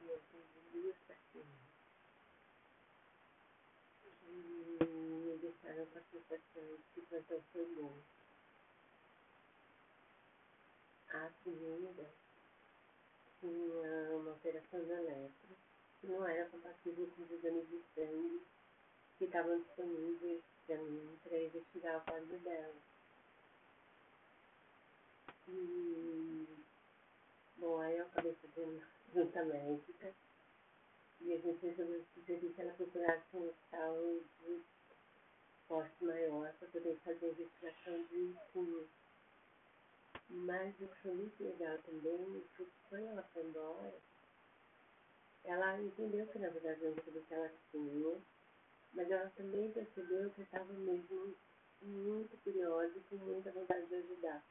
e eu tenho duas pacientes. E me deixaram com a sensação de que o plantão bom. A segunda tinha uma alteração no elétron, que não era compatível com os exames de sangue que estavam disponíveis para mim para investigar o quadro dela. E, bom, aí eu acabei fazendo junta médica e a gente resolveu sugerir que ela procurasse um hospital de porte maior para poder fazer investigação de químio. Mas o que foi muito legal também foi que quando ela foi embora, ela entendeu que na verdade não sabia que ela tinha, mas ela também percebeu que estava mesmo muito curiosa e com muita vontade de ajudar.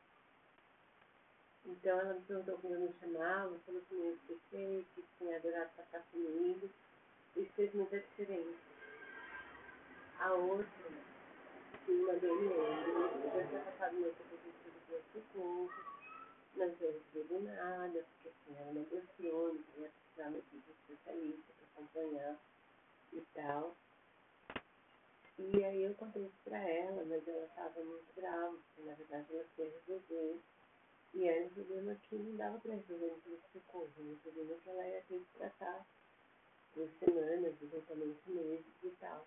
Então ela me perguntou como eu me chamava, falou que me esqueci, que tinha adorado passar comigo. Isso fez muita diferença. A outra, que mandou e-mail, eu tinha passado meu professor do pronto, não tinha recebido nada, porque assim, era uma questão, ia precisar de especialista para acompanhar e tal. E aí eu contei isso pra ela, mas ela estava muito brava, porque na verdade ela queria resolver e era um problema que não dava para resolver no pronto-socorro, um problema que ela ia ter que tratar por semanas, eventualmente meses e tal.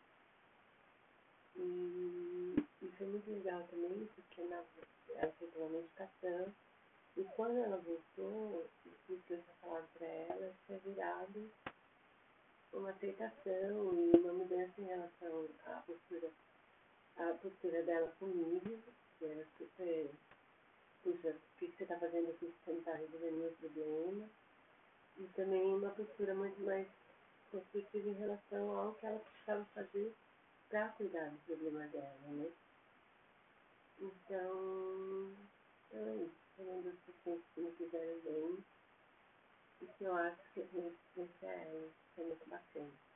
E, e foi muito legal também, porque na, ela fez uma medicação, e quando ela voltou, o que eu tinha falado para ela tinha virado uma aceitação e uma mudança em relação à postura, à postura dela comigo, que era super puxa, o que você está fazendo aqui você não está resolvendo meu problema. E também uma postura muito mais construtiva em relação ao que ela precisava fazer para cuidar do problema dela, né? Então, então é isso. Foram duas pacientes que me fizeram bem e que eu acho que a precisa é, é muito bacana.